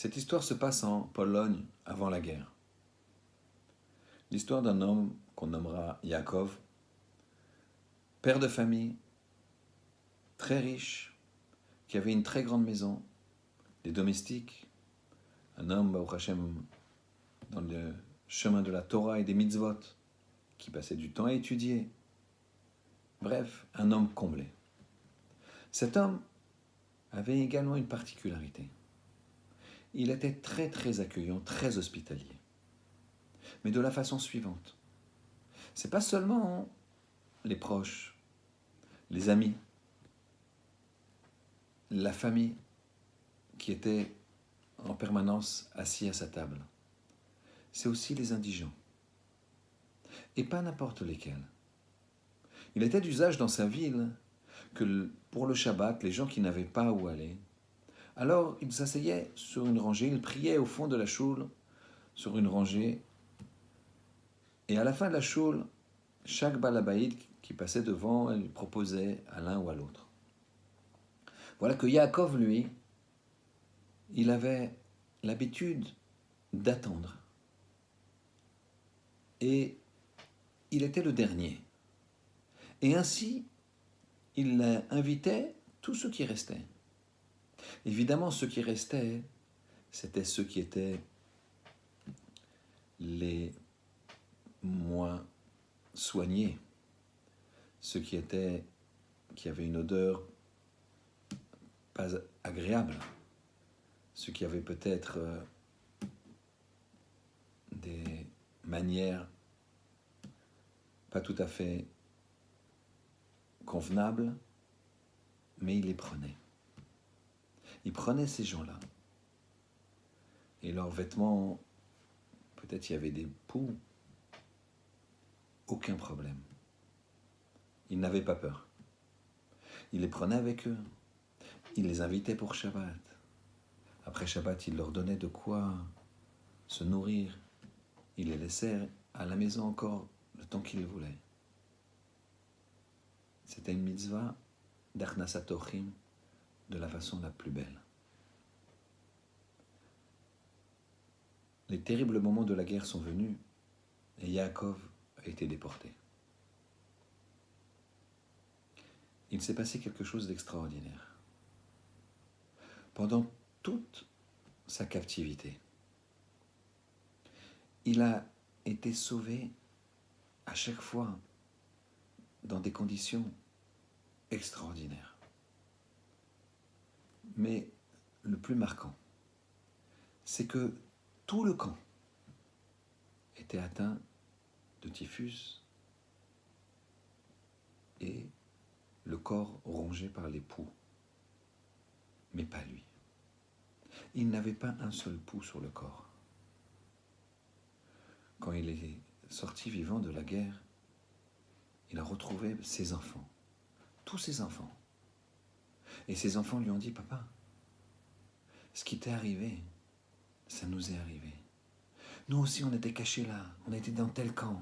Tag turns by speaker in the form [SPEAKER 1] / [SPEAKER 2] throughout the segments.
[SPEAKER 1] Cette histoire se passe en Pologne avant la guerre. L'histoire d'un homme qu'on nommera Yaakov, père de famille, très riche, qui avait une très grande maison, des domestiques, un homme, au dans le chemin de la Torah et des mitzvot, qui passait du temps à étudier. Bref, un homme comblé. Cet homme avait également une particularité. Il était très très accueillant, très hospitalier. Mais de la façon suivante. C'est pas seulement les proches, les amis, la famille qui étaient en permanence assis à sa table. C'est aussi les indigents. Et pas n'importe lesquels. Il était d'usage dans sa ville que pour le Shabbat, les gens qui n'avaient pas où aller, alors ils s'asseyaient sur une rangée, ils priaient au fond de la choule, sur une rangée, et à la fin de la choule, chaque balabaïd qui passait devant, elle proposait à l'un ou à l'autre. Voilà que Yaakov, lui, il avait l'habitude d'attendre. Et il était le dernier. Et ainsi, il invitait tous ceux qui restaient. Évidemment, ceux qui restaient, c'était ceux qui étaient les moins soignés, ceux qui étaient avaient une odeur pas agréable, ceux qui avaient peut-être euh, des manières pas tout à fait convenables, mais il les prenait. Il prenait ces gens-là. Et leurs vêtements, peut-être il y avait des poux, aucun problème. Il n'avait pas peur. Il les prenait avec eux. Il les invitait pour Shabbat. Après Shabbat, il leur donnait de quoi se nourrir. Il les laissait à la maison encore le temps qu'il voulait. C'était une mitzvah d'Arnasatochim de la façon la plus belle. Les terribles moments de la guerre sont venus et Yaakov a été déporté. Il s'est passé quelque chose d'extraordinaire. Pendant toute sa captivité, il a été sauvé à chaque fois dans des conditions extraordinaires. Mais le plus marquant, c'est que tout le camp était atteint de typhus et le corps rongé par les poux, mais pas lui. Il n'avait pas un seul pouls sur le corps. Quand il est sorti vivant de la guerre, il a retrouvé ses enfants, tous ses enfants. Et ses enfants lui ont dit, papa, ce qui t'est arrivé, ça nous est arrivé. Nous aussi, on était cachés là, on était dans tel camp,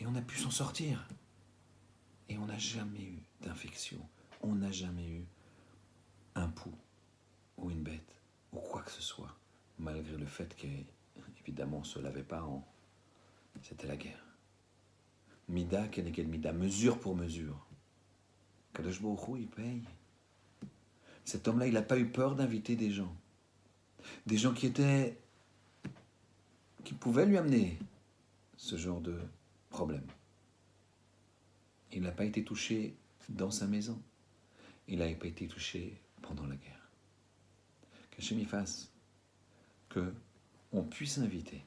[SPEAKER 1] et on a pu s'en sortir. Et on n'a jamais eu d'infection, on n'a jamais eu un pouls ou une bête ou quoi que ce soit, malgré le fait qu'évidemment on ne se lavait pas. C'était la guerre. Mida, Kenegel Mida, mesure pour mesure. Kadosh il paye. Cet homme-là, il n'a pas eu peur d'inviter des gens. Des gens qui étaient. qui pouvaient lui amener ce genre de problème. Il n'a pas été touché dans sa maison. Il n'a pas été touché pendant la guerre. Que m'y fasse que on puisse inviter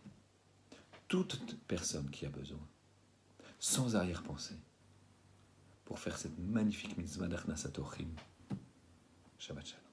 [SPEAKER 1] toute personne qui a besoin, sans arrière-pensée, pour faire cette magnifique mitzvah d'Arnasatochim. Shabbat Shalom.